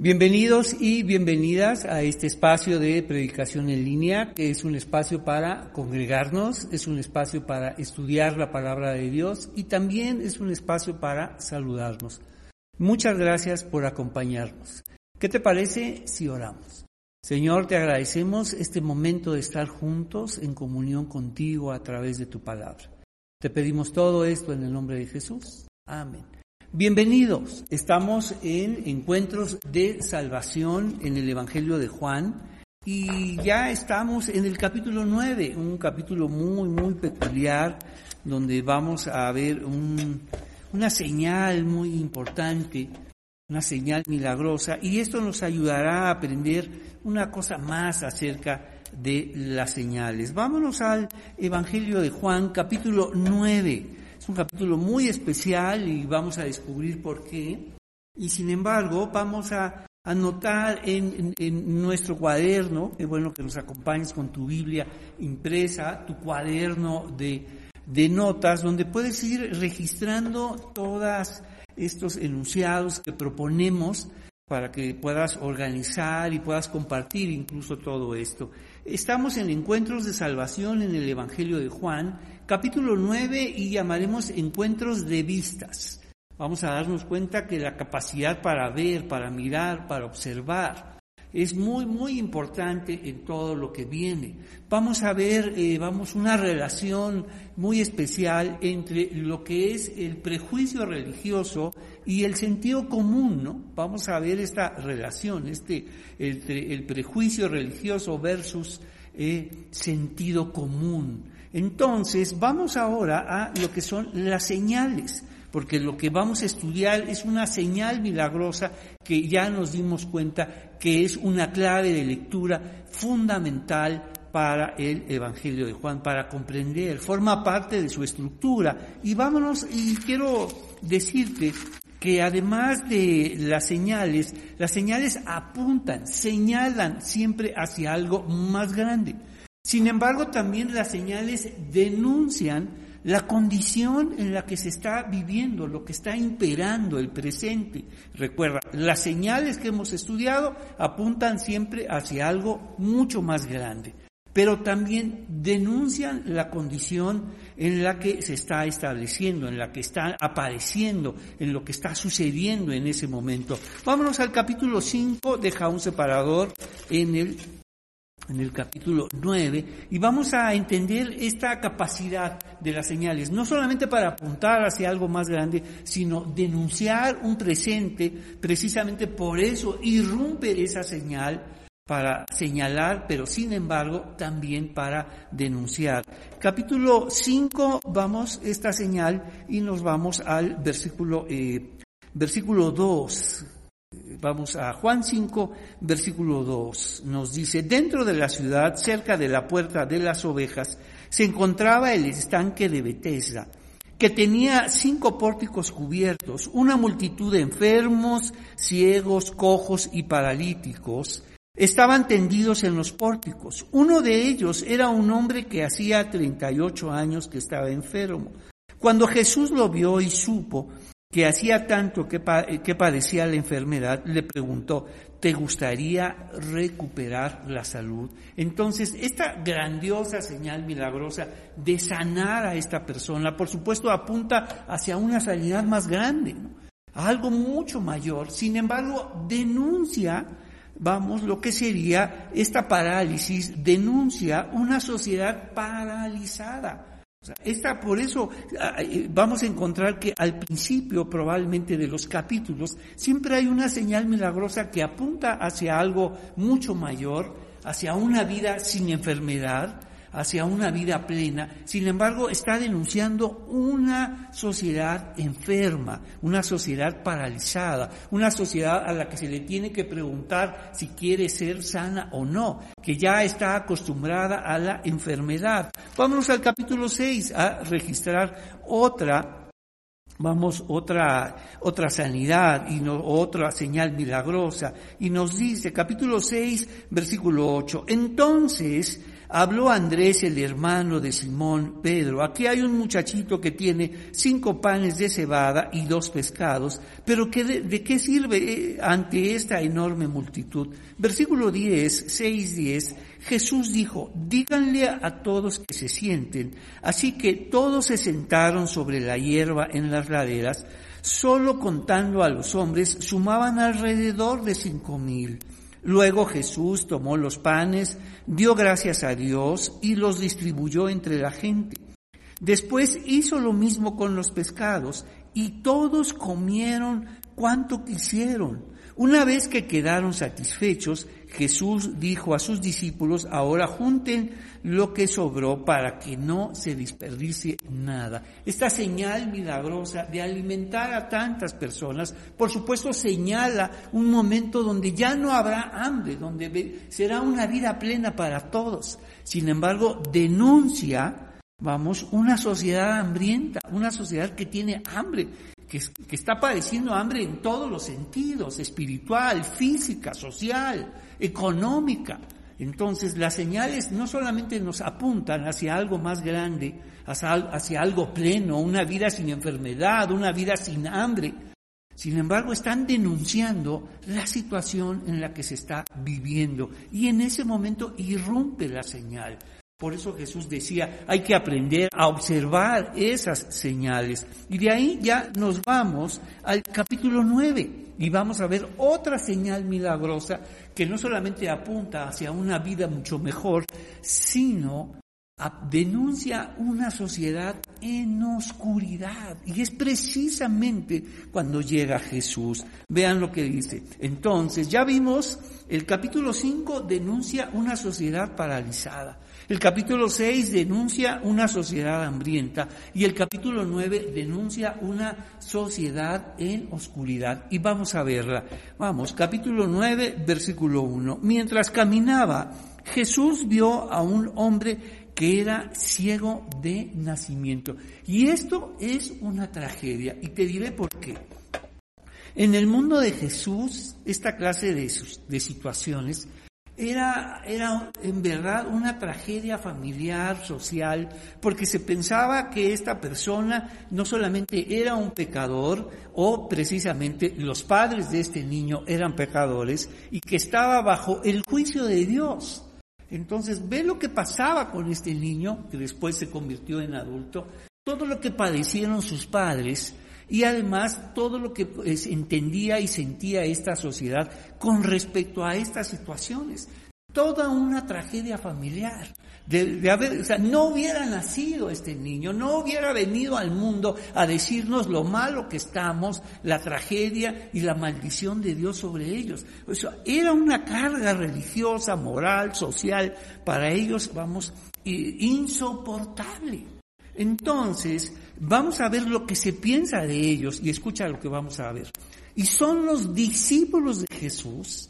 Bienvenidos y bienvenidas a este espacio de predicación en línea, que es un espacio para congregarnos, es un espacio para estudiar la palabra de Dios y también es un espacio para saludarnos. Muchas gracias por acompañarnos. ¿Qué te parece si oramos? Señor, te agradecemos este momento de estar juntos en comunión contigo a través de tu palabra. Te pedimos todo esto en el nombre de Jesús. Amén. Bienvenidos. Estamos en encuentros de salvación en el Evangelio de Juan y ya estamos en el capítulo 9, un capítulo muy, muy peculiar donde vamos a ver una señal muy importante, una señal milagrosa y esto nos ayudará a aprender una cosa más acerca de las señales. Vámonos al Evangelio de Juan, capítulo 9 un capítulo muy especial y vamos a descubrir por qué. Y sin embargo, vamos a anotar en, nuestro cuaderno, es bueno que nos acompañes con tu Biblia impresa, tu cuaderno de, de notas, donde puedes ir registrando todos estos enunciados que proponemos para que puedas organizar y puedas compartir incluso todo esto. Estamos en encuentros de salvación en el Evangelio de Juan, capítulo 9, y llamaremos encuentros de vistas. Vamos a darnos cuenta que la capacidad para ver, para mirar, para observar, es muy, muy importante en todo lo que viene. Vamos a ver, eh, vamos, una relación muy especial entre lo que es el prejuicio religioso y el sentido común, ¿no? Vamos a ver esta relación, este, entre el prejuicio religioso versus eh, sentido común. Entonces, vamos ahora a lo que son las señales porque lo que vamos a estudiar es una señal milagrosa que ya nos dimos cuenta que es una clave de lectura fundamental para el Evangelio de Juan, para comprender, forma parte de su estructura. Y vámonos, y quiero decirte que además de las señales, las señales apuntan, señalan siempre hacia algo más grande. Sin embargo, también las señales denuncian la condición en la que se está viviendo, lo que está imperando el presente. Recuerda, las señales que hemos estudiado apuntan siempre hacia algo mucho más grande, pero también denuncian la condición en la que se está estableciendo, en la que está apareciendo, en lo que está sucediendo en ese momento. Vámonos al capítulo 5, deja un separador en el en el capítulo 9, y vamos a entender esta capacidad de las señales, no solamente para apuntar hacia algo más grande, sino denunciar un presente, precisamente por eso irrumpe esa señal para señalar, pero sin embargo también para denunciar. Capítulo 5, vamos esta señal y nos vamos al versículo, eh, versículo 2 Vamos a Juan 5, versículo 2. Nos dice, dentro de la ciudad, cerca de la puerta de las ovejas, se encontraba el estanque de Betesda, que tenía cinco pórticos cubiertos, una multitud de enfermos, ciegos, cojos y paralíticos, estaban tendidos en los pórticos. Uno de ellos era un hombre que hacía 38 años que estaba enfermo. Cuando Jesús lo vio y supo que hacía tanto que, que, padecía la enfermedad, le preguntó, ¿te gustaría recuperar la salud? Entonces, esta grandiosa señal milagrosa de sanar a esta persona, por supuesto, apunta hacia una sanidad más grande, a algo mucho mayor. Sin embargo, denuncia, vamos, lo que sería esta parálisis, denuncia una sociedad paralizada esta, por eso ah, eh, vamos a encontrar que al principio probablemente de los capítulos siempre hay una señal milagrosa que apunta hacia algo mucho mayor, hacia una vida sin enfermedad, hacia una vida plena, sin embargo está denunciando una sociedad enferma, una sociedad paralizada, una sociedad a la que se le tiene que preguntar si quiere ser sana o no, que ya está acostumbrada a la enfermedad. Vámonos al capítulo 6 a registrar otra vamos otra otra sanidad y no, otra señal milagrosa y nos dice capítulo 6 versículo 8 entonces habló Andrés, el hermano de Simón Pedro, aquí hay un muchachito que tiene cinco panes de cebada y dos pescados, pero de, qué sirve eh, ante esta enorme multitud? Versículo 10, 6, 10, Jesús dijo, díganle a todos que se sienten. Así que todos se sentaron sobre la hierba en las laderas, solo contando a los hombres sumaban alrededor de cinco mil. Luego Jesús tomó los panes, dio gracias a Dios y los distribuyó entre la gente. Después hizo lo mismo con los pescados y todos comieron cuanto quisieron. Una vez que quedaron satisfechos, Jesús dijo a sus discípulos, ahora junten lo que sobró para que no se desperdicie nada. Esta señal milagrosa de alimentar a tantas personas, por supuesto señala un momento donde ya no habrá hambre, donde será una vida plena para todos. Sin embargo, denuncia, vamos, una sociedad hambrienta, una sociedad que tiene hambre, que, está padeciendo hambre en todos los sentidos, espiritual, física, social, económica. Entonces las señales no solamente nos apuntan hacia algo más grande, hacia, hacia, algo pleno, una vida sin enfermedad, una vida sin hambre. Sin embargo, están denunciando la situación en la que se está viviendo y en ese momento irrumpe la señal. Por eso Jesús decía, hay que aprender a observar esas señales. Y de ahí ya nos vamos al capítulo 9 y vamos a ver otra señal milagrosa que no solamente apunta hacia una vida mucho mejor, sino denuncia una sociedad en oscuridad. Y es precisamente cuando llega Jesús. Vean lo que dice. Entonces, ya vimos, el capítulo 5 denuncia una sociedad paralizada. El capítulo 6 denuncia una sociedad hambrienta y el capítulo 9 denuncia una sociedad en oscuridad. Y vamos a verla. Vamos, capítulo 9, versículo 1. Mientras caminaba, Jesús vio a un hombre que era ciego de nacimiento. Y esto es una tragedia. Y te diré por qué. En el mundo de Jesús, esta clase de, de situaciones era, era en verdad una tragedia familiar, social, porque se pensaba que esta persona no solamente era un pecador, o precisamente los padres de este niño eran pecadores, y que estaba bajo el juicio de Dios. Entonces, ve lo que pasaba con este niño, que después se convirtió en adulto, todo lo que padecieron sus padres, y además todo lo que pues, entendía y sentía esta sociedad con respecto a estas situaciones. Toda una tragedia familiar. De, haber, o sea, no hubiera nacido este niño, no hubiera venido al mundo a decirnos lo malo que estamos, la tragedia y la maldición de Dios sobre ellos. O sea, era una carga religiosa, moral, social, para ellos, vamos, insoportable. Entonces, vamos a ver lo que se piensa de ellos y escucha lo que vamos a ver. Y son los discípulos de Jesús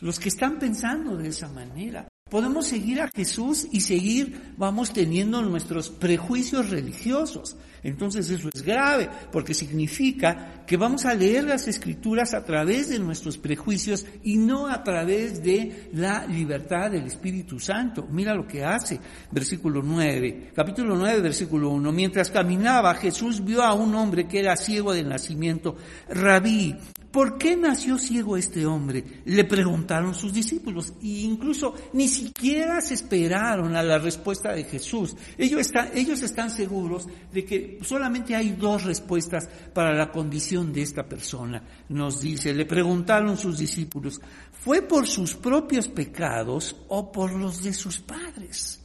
los que están pensando de esa manera. Podemos seguir a Jesús y seguir, vamos teniendo nuestros prejuicios religiosos. Entonces eso es grave, porque significa que vamos a leer las escrituras a través de nuestros prejuicios y no a través de la libertad del Espíritu Santo. Mira lo que hace, versículo 9, capítulo 9, versículo 1. Mientras caminaba, Jesús vio a un hombre que era ciego de nacimiento. Rabí, ¿por qué nació ciego este hombre? Le preguntaron sus discípulos e incluso ni siquiera se esperaron a la respuesta de Jesús. Ellos, ellos están seguros de que solamente hay dos respuestas para la condición de esta persona. Nos dice, le preguntaron sus discípulos, ¿fue por sus propios pecados o por los de sus padres?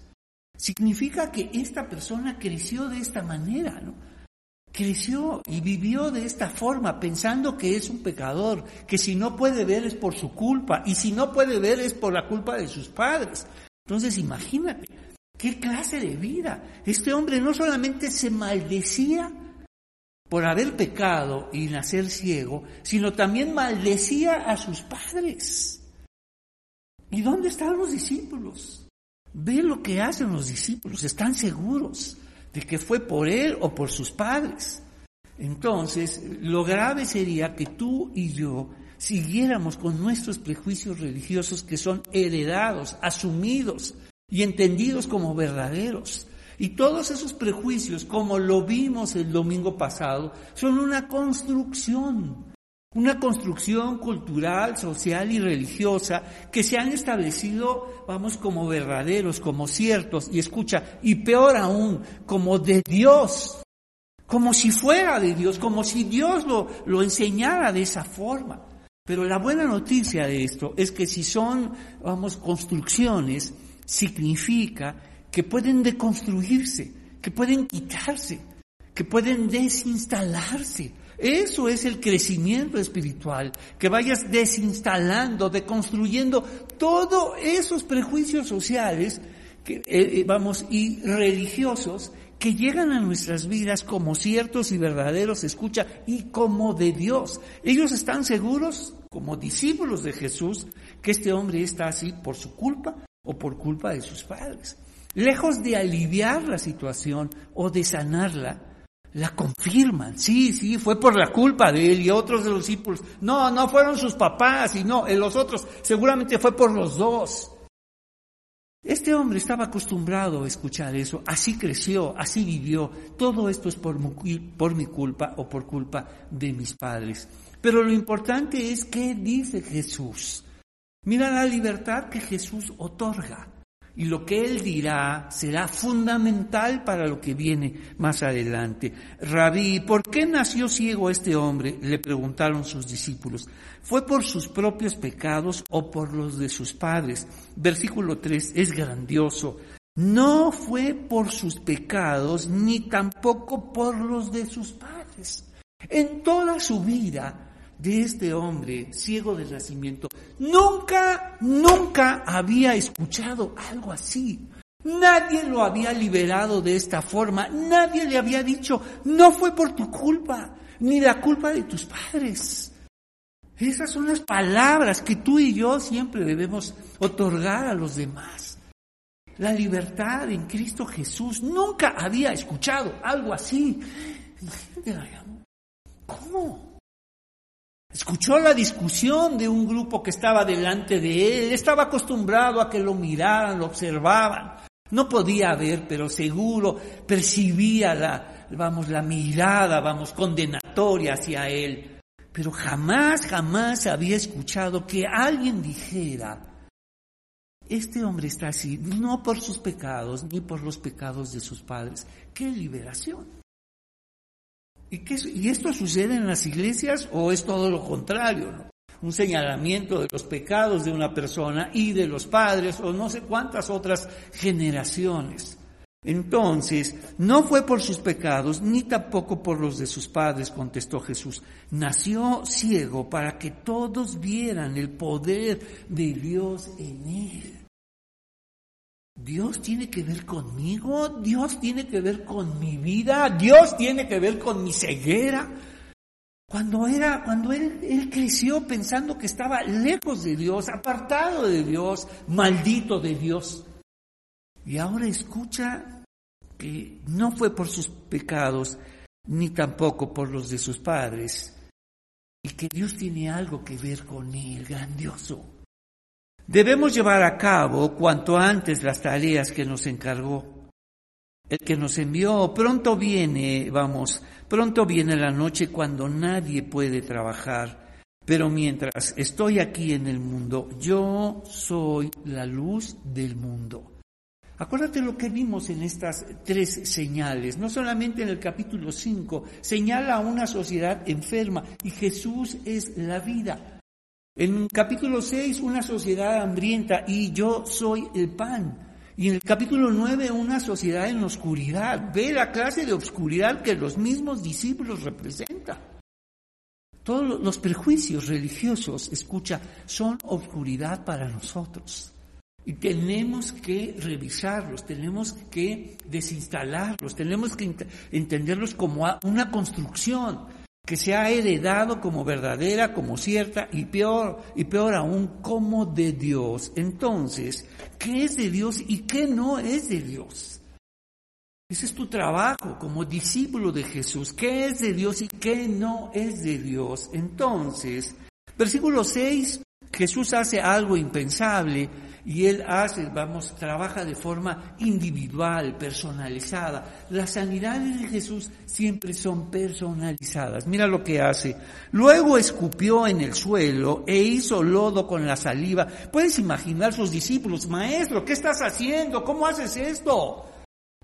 Significa que esta persona creció de esta manera, ¿no? Creció y vivió de esta forma, pensando que es un pecador, que si no puede ver es por su culpa, y si no puede ver es por la culpa de sus padres. Entonces imagínate, qué clase de vida. Este hombre no solamente se maldecía por haber pecado y nacer ciego, sino también maldecía a sus padres. ¿Y dónde están los discípulos? Ve lo que hacen los discípulos, están seguros de que fue por él o por sus padres. Entonces, lo grave sería que tú y yo siguiéramos con nuestros prejuicios religiosos que son heredados, asumidos y entendidos como verdaderos. Y todos esos prejuicios, como lo vimos el domingo pasado, son una construcción, una construcción cultural, social y religiosa que se han establecido, vamos, como verdaderos, como ciertos, y escucha, y peor aún, como de Dios, como si fuera de Dios, como si Dios lo, lo enseñara de esa forma. Pero la buena noticia de esto es que si son, vamos, construcciones, significa que pueden deconstruirse, que pueden quitarse, que pueden desinstalarse. Eso es el crecimiento espiritual, que vayas desinstalando, deconstruyendo todos esos prejuicios sociales, eh, eh, vamos, y religiosos que llegan a nuestras vidas como ciertos y verdaderos, escucha, y como de Dios. Ellos están seguros, como discípulos de Jesús, que este hombre está así por su culpa o por culpa de sus padres. Lejos de aliviar la situación o de sanarla, la confirman. Sí, sí, fue por la culpa de él y otros de los discípulos. No, no fueron sus papás y no, en los otros seguramente fue por los dos. Este hombre estaba acostumbrado a escuchar eso, así creció, así vivió. Todo esto es por por mi culpa o por culpa de mis padres. Pero lo importante es qué dice Jesús. Mira la libertad que Jesús otorga. Y lo que Él dirá será fundamental para lo que viene más adelante. Rabí, ¿por qué nació ciego este hombre? Le preguntaron sus discípulos. ¿Fue por sus propios pecados o por los de sus padres? Versículo 3 es grandioso. No fue por sus pecados ni tampoco por los de sus padres. En toda su vida, de este hombre ciego de nacimiento, nunca, nunca había escuchado algo así. Nadie lo había liberado de esta forma, nadie le había dicho, no fue por tu culpa, ni la culpa de tus padres. Esas son las palabras que tú y yo siempre debemos otorgar a los demás. La libertad en Cristo Jesús. Nunca había escuchado algo así. ¿Cómo? Escuchó la discusión de un grupo que estaba delante de él, estaba acostumbrado a que lo miraran, lo observaban. No podía ver, pero seguro percibía la, vamos, la mirada, vamos, condenatoria hacia él. Pero jamás, jamás había escuchado que alguien dijera, este hombre está así, no por sus pecados, ni por los pecados de sus padres. ¡Qué liberación! ¿Y, esto sucede en las iglesias o es todo lo contrario? Un señalamiento de los pecados de una persona y de los padres o no sé cuántas otras generaciones. Entonces, no fue por sus pecados ni tampoco por los de sus padres, contestó Jesús. Nació ciego para que todos vieran el poder de Dios en él. Dios tiene que ver conmigo, Dios tiene que ver con mi vida, Dios tiene que ver con mi ceguera. Cuando era, cuando él, creció pensando que estaba lejos de Dios, apartado de Dios, maldito de Dios. Y ahora escucha que no fue por sus pecados, ni tampoco por los de sus padres, y que Dios tiene algo que ver con él, grandioso. Debemos llevar a cabo cuanto antes las tareas que nos encargó. El que nos envió pronto viene, vamos, pronto viene la noche cuando nadie puede trabajar. Pero mientras estoy aquí en el mundo, yo soy la luz del mundo. Acuérdate lo que vimos en estas tres señales. No solamente en el capítulo 5, señala a una sociedad enferma y Jesús es la vida. En capítulo 6, una sociedad hambrienta y yo soy el pan. Y en el capítulo 9, una sociedad en oscuridad. Ve la clase de oscuridad que los mismos discípulos representan. Todos los prejuicios religiosos, escucha, son oscuridad para nosotros. Y tenemos que revisarlos, tenemos que desinstalarlos, tenemos que entenderlos como una construcción que se ha heredado como verdadera, como cierta y peor, y peor aún como de Dios. Entonces, ¿qué es de Dios y qué no es de Dios? Ese es tu trabajo como discípulo de Jesús. ¿Qué es de Dios y qué no es de Dios? Entonces, versículo 6, Jesús hace algo impensable y él hace, vamos, trabaja de forma individual, personalizada. Las sanidades de Jesús siempre son personalizadas. Mira lo que hace. Luego escupió en el suelo e hizo lodo con la saliva. Puedes imaginar sus discípulos, maestro, ¿qué estás haciendo? ¿Cómo haces esto?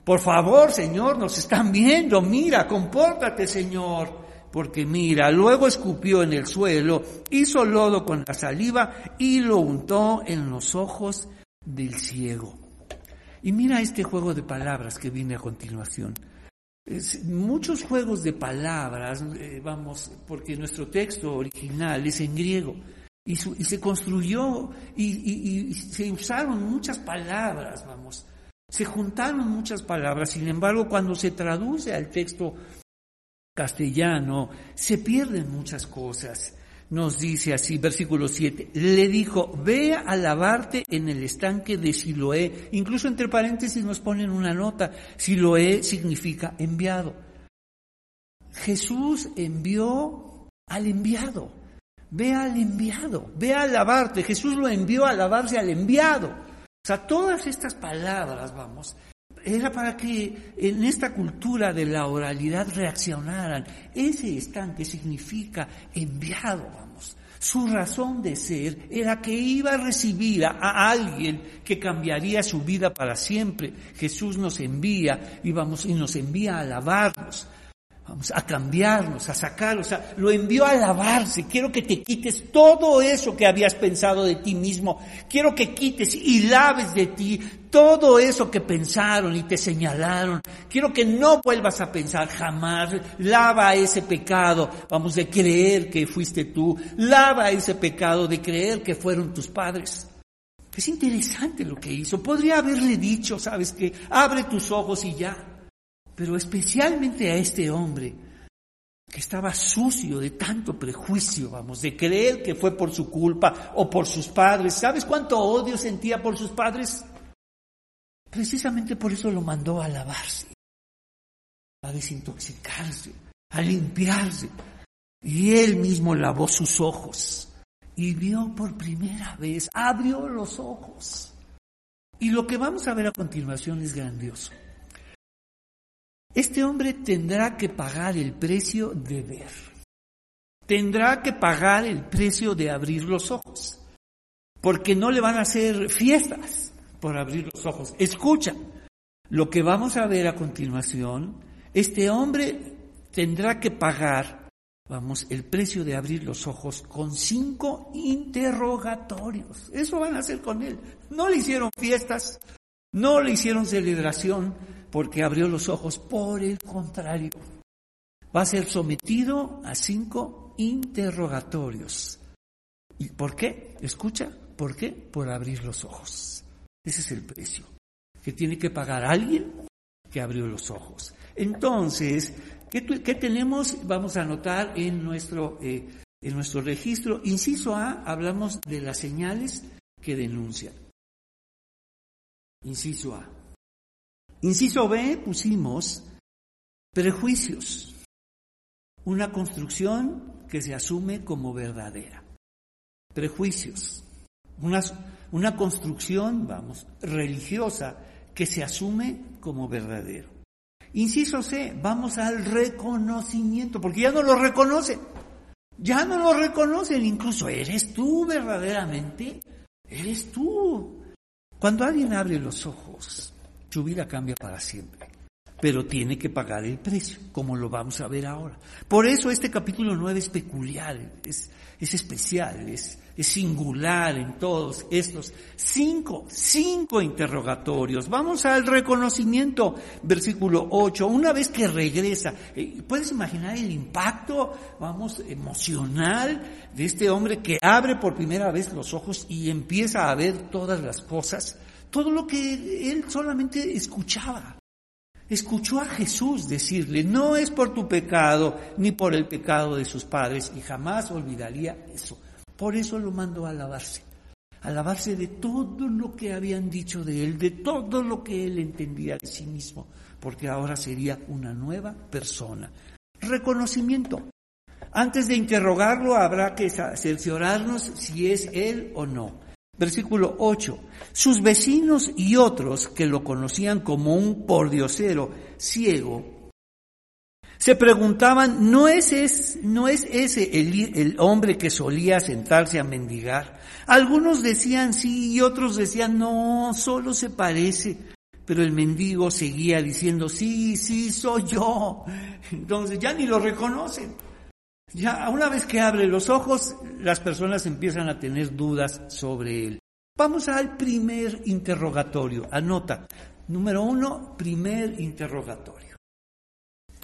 Por favor, Señor, nos están viendo, mira, compórtate, Señor porque mira, luego escupió en el suelo, hizo lodo con la saliva y lo untó en los ojos del ciego. Y mira este juego de palabras que viene a continuación. muchos juegos de palabras, eh, vamos, porque nuestro texto original es en griego y, se construyó y, y se usaron muchas palabras, vamos, se juntaron muchas palabras. Sin embargo, cuando se traduce al texto castellano, se pierden muchas cosas. Nos dice así, versículo 7, le dijo, ve a lavarte en el estanque de Siloé. Incluso entre paréntesis nos ponen una nota, Siloé significa enviado. Jesús envió al enviado, ve al enviado, ve a lavarte. Jesús lo envió a lavarse al enviado. O sea, todas estas palabras, vamos, era para que en esta cultura de la oralidad reaccionaran. Ese estanque significa enviado, vamos. Su razón de ser era que iba a recibir a, alguien que cambiaría su vida para siempre. Jesús nos envía y vamos y nos envía a lavarnos, Vamos a cambiarnos, a sacar, o sea, lo envió a lavarse. Quiero que te quites todo eso que habías pensado de ti mismo. Quiero que quites y laves de ti todo eso que pensaron y te señalaron. Quiero que no vuelvas a pensar jamás. Lava ese pecado, vamos, de creer que fuiste tú. Lava ese pecado de creer que fueron tus padres. Es interesante lo que hizo. Podría haberle dicho, sabes que abre tus ojos y ya pero especialmente a este hombre que estaba sucio de tanto prejuicio, vamos, de creer que fue por su culpa o por sus padres. ¿Sabes cuánto odio sentía por sus padres? Precisamente por eso lo mandó a lavarse, a desintoxicarse, a limpiarse. Y él mismo lavó sus ojos y vio por primera vez, abrió los ojos. Y lo que vamos a ver a continuación es grandioso. Este hombre tendrá que pagar el precio de ver. Tendrá que pagar el precio de abrir los ojos. Porque no le van a hacer fiestas por abrir los ojos. Escucha, lo que vamos a ver a continuación, este hombre tendrá que pagar, vamos, el precio de abrir los ojos con cinco interrogatorios. Eso van a hacer con él. No le hicieron fiestas, no le hicieron celebración, porque abrió los ojos. Por el contrario, va a ser sometido a cinco interrogatorios. ¿Y por qué? Escucha, ¿por qué? Por abrir los ojos. Ese es el precio que tiene que pagar alguien que abrió los ojos. Entonces, ¿qué, tenemos? Vamos a anotar en nuestro, eh, en nuestro registro. Inciso A, hablamos de las señales que denuncian. Inciso A. Inciso B pusimos prejuicios, una construcción que se asume como verdadera. Prejuicios, una, construcción, vamos, religiosa que se asume como verdadero. Inciso C, vamos al reconocimiento, porque ya no lo reconocen, ya no lo reconocen, incluso eres tú verdaderamente, eres tú. Cuando alguien abre los ojos su vida cambia para siempre. Pero tiene que pagar el precio, como lo vamos a ver ahora. Por eso este capítulo 9 es peculiar, es, es especial, es, es singular en todos estos cinco, cinco interrogatorios. Vamos al reconocimiento, versículo 8. Una vez que regresa, eh, ¿puedes imaginar el impacto, vamos, emocional de este hombre que abre por primera vez los ojos y empieza a ver todas las cosas? Todo lo que él solamente escuchaba. Escuchó a Jesús decirle, no es por tu pecado ni por el pecado de sus padres, y jamás olvidaría eso. Por eso lo mandó a lavarse, a lavarse de todo lo que habían dicho de él, de todo lo que él entendía de sí mismo, porque ahora sería una nueva persona. Reconocimiento. Antes de interrogarlo habrá que cerciorarnos si es él o no. Versículo 8. Sus vecinos y otros que lo conocían como un pordiosero ciego, se preguntaban, ¿no es, ese el, el hombre que solía sentarse a mendigar? Algunos decían sí y otros decían no, solo se parece. Pero el mendigo seguía diciendo, sí, sí, soy yo. Entonces ya ni lo reconocen. Ya una vez que abre los ojos, las personas empiezan a tener dudas sobre él. Vamos al primer interrogatorio. Anota. Número uno, primer interrogatorio.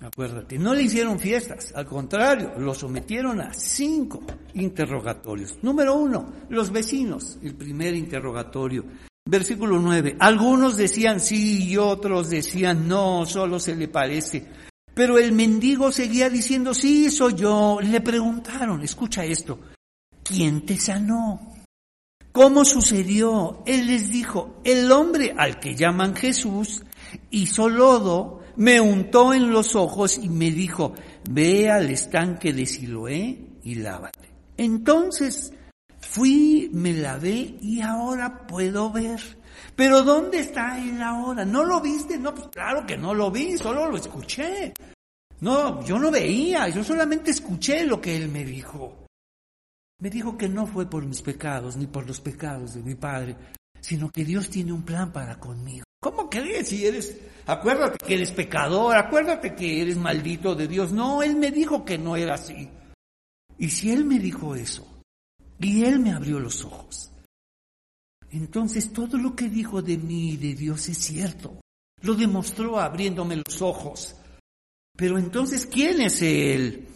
Acuérdate, no le hicieron fiestas, al contrario, lo sometieron a cinco interrogatorios. Número uno, los vecinos, el primer interrogatorio. Versículo nueve, algunos decían sí y otros decían no, solo se le parece. Pero el mendigo seguía diciendo, sí, soy yo. Le preguntaron, escucha esto, ¿quién te sanó? ¿Cómo sucedió? Él les dijo, el hombre al que llaman Jesús hizo lodo, me untó en los ojos y me dijo, ve al estanque de Siloé y lávate. Entonces fui, me lavé y ahora puedo ver. Pero ¿dónde está él ahora? ¿No lo viste? No, pues claro que no lo vi, solo lo escuché. No, yo no veía, yo solamente escuché lo que él me dijo. Me dijo que no fue por mis pecados ni por los pecados de mi padre, sino que Dios tiene un plan para conmigo. ¿Cómo crees si eres, acuérdate que eres pecador, acuérdate que eres maldito de Dios? No, Él me dijo que no era así. Y si Él me dijo eso, y Él me abrió los ojos, entonces todo lo que dijo de mí y de Dios es cierto. Lo demostró abriéndome los ojos. Pero entonces, ¿quién es Él?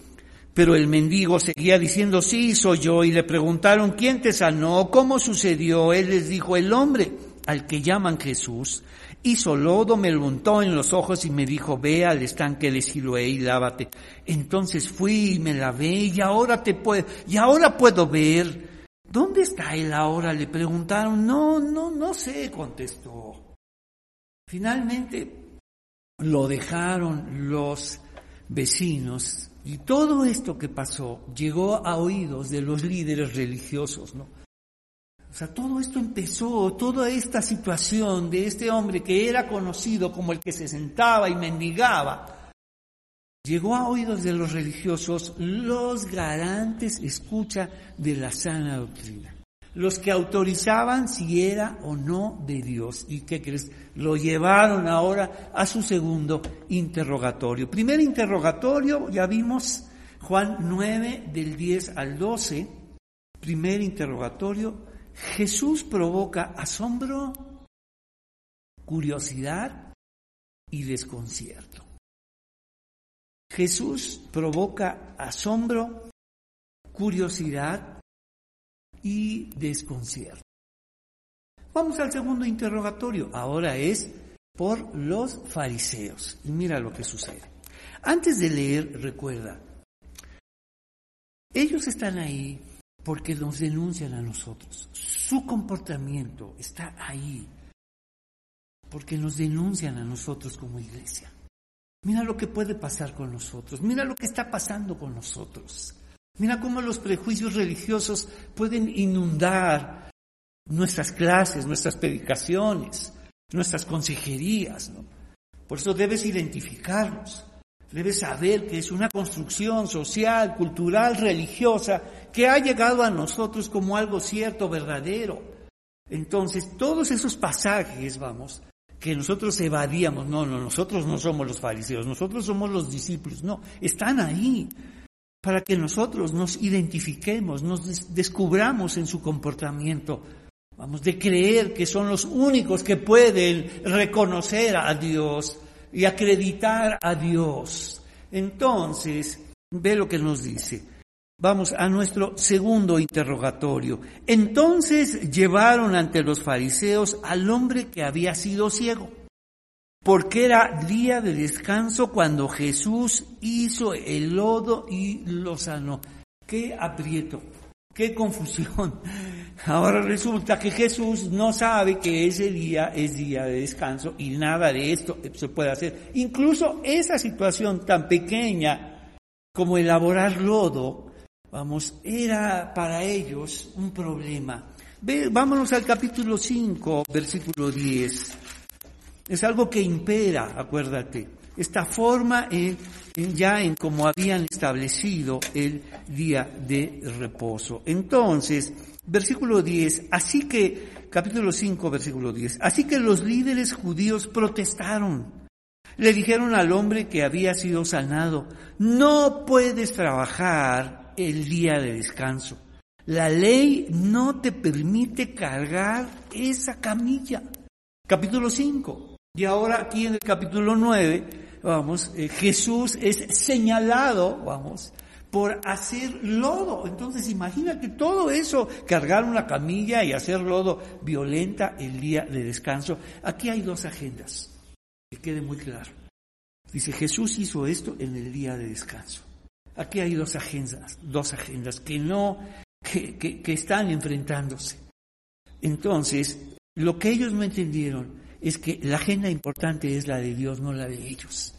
Pero el mendigo seguía diciendo, sí, soy yo, y le preguntaron, ¿quién te sanó? ¿Cómo sucedió? Él les dijo, el hombre al que llaman Jesús, hizo lodo, me lo untó en los ojos y me dijo, ve al estanque de Siloé y lávate. Entonces fui y me lavé y ahora te puedo, y ahora puedo ver. ¿Dónde está él ahora? Le preguntaron. No, no, no sé, contestó. Finalmente lo dejaron los vecinos y todo esto que pasó llegó a oídos de los líderes religiosos, ¿no? O sea, todo esto empezó, toda esta situación de este hombre que era conocido como el que se sentaba y mendigaba, Llegó a oídos de los religiosos los garantes escucha de la sana doctrina, los que autorizaban si era o no de Dios. ¿Y qué crees? Lo llevaron ahora a su segundo interrogatorio. Primer interrogatorio, ya vimos Juan 9 del 10 al 12. Primer interrogatorio, Jesús provoca asombro, curiosidad y desconcierto. Jesús provoca asombro, curiosidad y desconcierto. Vamos al segundo interrogatorio. Ahora es por los fariseos. Y mira lo que sucede. Antes de leer, recuerda, ellos están ahí porque nos denuncian a nosotros. Su comportamiento está ahí porque nos denuncian a nosotros como iglesia. Mira lo que puede pasar con nosotros, mira lo que está pasando con nosotros. Mira cómo los prejuicios religiosos pueden inundar nuestras clases, nuestras predicaciones, nuestras consejerías. Por eso debes identificarlos, debes saber que es una construcción social, cultural, religiosa, que ha llegado a nosotros como algo cierto, verdadero. Entonces, todos esos pasajes, vamos, que nosotros evadíamos, no, no, nosotros no somos los fariseos, nosotros somos los discípulos, no, están ahí para que nosotros nos identifiquemos, nos descubramos en su comportamiento, vamos, de creer que son los únicos que pueden reconocer a Dios y acreditar a Dios. Entonces, ve lo que nos dice. Vamos a nuestro segundo interrogatorio. Entonces llevaron ante los fariseos al hombre que había sido ciego, porque era día de descanso cuando Jesús hizo el lodo y lo sanó. Qué aprieto, qué confusión. Ahora resulta que Jesús no sabe que ese día es día de descanso y nada de esto se puede hacer. Incluso esa situación tan pequeña como elaborar lodo, vamos, era para ellos un problema. Ve, vámonos al capítulo 5, versículo 10. Es algo que impera, acuérdate, esta forma en, ya en como habían establecido el día de reposo. Entonces, versículo 10, así que, capítulo 5, versículo 10, así que los líderes judíos protestaron le dijeron al hombre que había sido sanado, no puedes trabajar el día de descanso. La ley no te permite cargar esa camilla. Capítulo 5. Y ahora aquí en el capítulo 9, vamos, eh, Jesús es señalado, vamos, por hacer lodo. Entonces imagínate todo eso, cargar una camilla y hacer lodo violenta el día de descanso. Aquí hay dos agendas que quede muy claro. Dice, Jesús hizo esto en el día de descanso. Aquí hay dos agendas, dos agendas que no, que, que, están enfrentándose. Entonces, lo que ellos no entendieron es que la agenda importante es la de Dios, no la de ellos.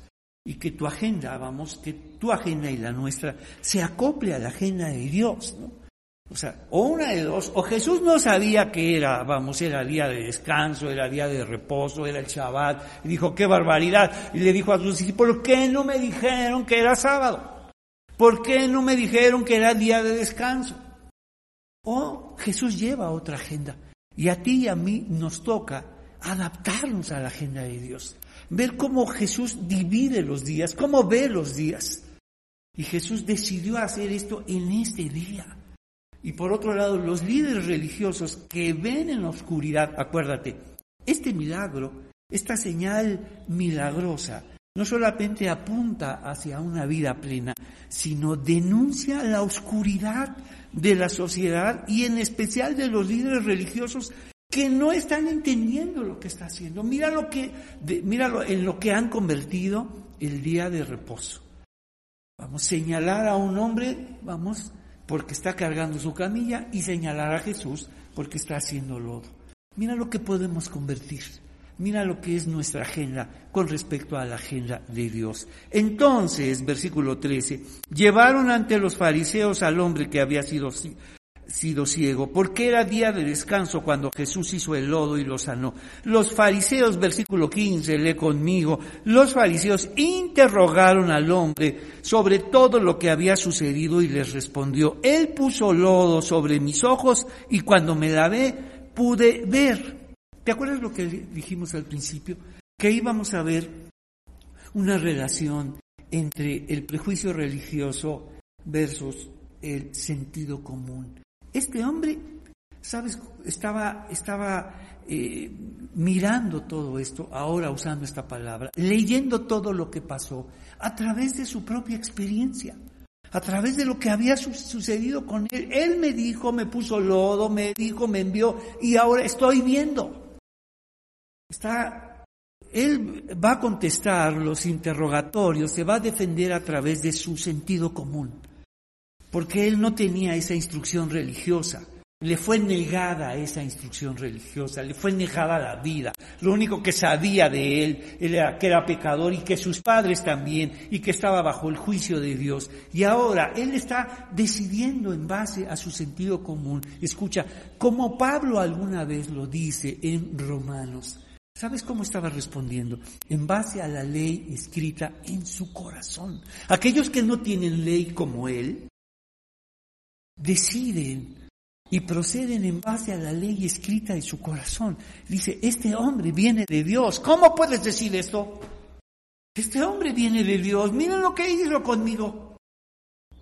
Y que tu agenda, vamos, que tu agenda y la nuestra se acople a la agenda de Dios, ¿no? O sea, o una de dos, o Jesús no sabía que era, vamos, era día de descanso, era día de reposo, era el Shabbat, y dijo, qué barbaridad, y le dijo a sus discípulos, ¿por qué no me dijeron que era sábado? ¿Por qué no me dijeron que era día de descanso? O Jesús lleva otra agenda, y a ti y a mí nos toca adaptarnos a la agenda de Dios, ver cómo Jesús divide los días, cómo ve los días. Y Jesús decidió hacer esto en este día. Y por otro lado, los líderes religiosos que ven en la oscuridad, acuérdate, este milagro, esta señal milagrosa, no solamente apunta hacia una vida plena, sino denuncia la oscuridad de la sociedad y en especial de los líderes religiosos que no están entendiendo lo que está haciendo. Mira lo que, míralo en lo que han convertido el día de reposo. Vamos a señalar a un hombre, vamos, porque está cargando su camilla y señalar a Jesús porque está haciendo lodo. Mira lo que podemos convertir. Mira lo que es nuestra agenda con respecto a la agenda de Dios. Entonces, versículo 13, llevaron ante los fariseos al hombre que había sido sido ciego, porque era día de descanso cuando Jesús hizo el lodo y lo sanó. Los fariseos, versículo 15, lee conmigo, los fariseos interrogaron al hombre sobre todo lo que había sucedido y les respondió, Él puso lodo sobre mis ojos y cuando me lavé pude ver. ¿Te acuerdas lo que dijimos al principio? Que íbamos a ver una relación entre el prejuicio religioso versus el sentido común. Este hombre, ¿sabes? Estaba, estaba eh, mirando todo esto, ahora usando esta palabra, leyendo todo lo que pasó a través de su propia experiencia, a través de lo que había sucedido con él. Él me dijo, me puso lodo, me dijo, me envió y ahora estoy viendo. Está, él va a contestar los interrogatorios, se va a defender a través de su sentido común porque él no tenía esa instrucción religiosa. Le fue negada esa instrucción religiosa, le fue negada la vida. Lo único que sabía de él era que era pecador y que sus padres también y que estaba bajo el juicio de Dios. Y ahora él está decidiendo en base a su sentido común. Escucha, como Pablo alguna vez lo dice en Romanos. ¿Sabes cómo estaba respondiendo? En base a la ley escrita en su corazón. Aquellos que no tienen ley como él, deciden y proceden en base a la ley escrita en su corazón. Dice, este hombre viene de Dios. ¿Cómo puedes decir esto? Este hombre viene de Dios. Miren lo que hizo conmigo.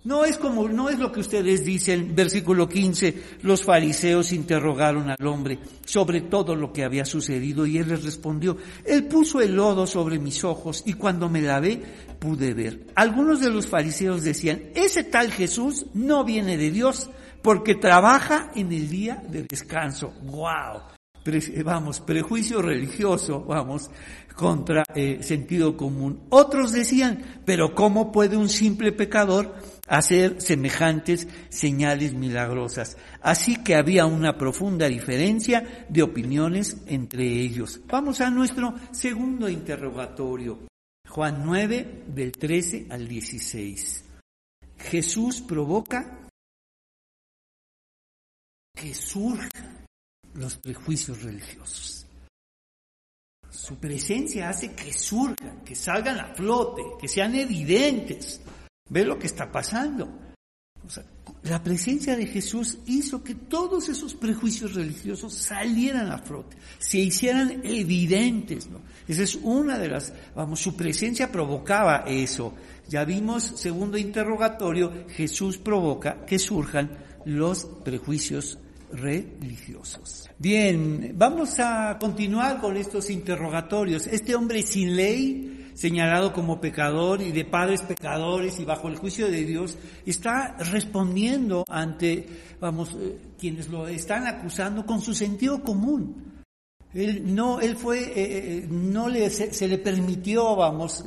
No es como, no es lo que ustedes dicen, versículo 15, los fariseos interrogaron al hombre sobre todo lo que había sucedido y él les respondió, él puso el lodo sobre mis ojos y cuando me lavé pude ver. Algunos de los fariseos decían, ese tal Jesús no viene de Dios porque trabaja en el día de descanso. ¡Wow! vamos, prejuicio religioso, vamos, contra eh, sentido común. Otros decían, pero ¿cómo puede un simple pecador hacer semejantes señales milagrosas? Así que había una profunda diferencia de opiniones entre ellos. Vamos a nuestro segundo interrogatorio. Juan 9, del 13 al 16. Jesús provoca que surja los prejuicios religiosos. Su presencia hace que surjan, que salgan a flote, que sean evidentes. Ve lo que está pasando. la presencia de Jesús hizo que todos esos prejuicios religiosos salieran a flote, se hicieran evidentes. ¿no? Esa es una de las, vamos, su presencia provocaba eso. Ya vimos, segundo interrogatorio, Jesús provoca que surjan los prejuicios religiosos. Bien, vamos a continuar con estos interrogatorios. Este hombre sin ley, señalado como pecador y de padres pecadores y bajo el juicio de Dios, está respondiendo ante, vamos, eh, quienes lo están acusando con su sentido común. Él no, él fue, eh, eh, no le, se, le permitió, vamos,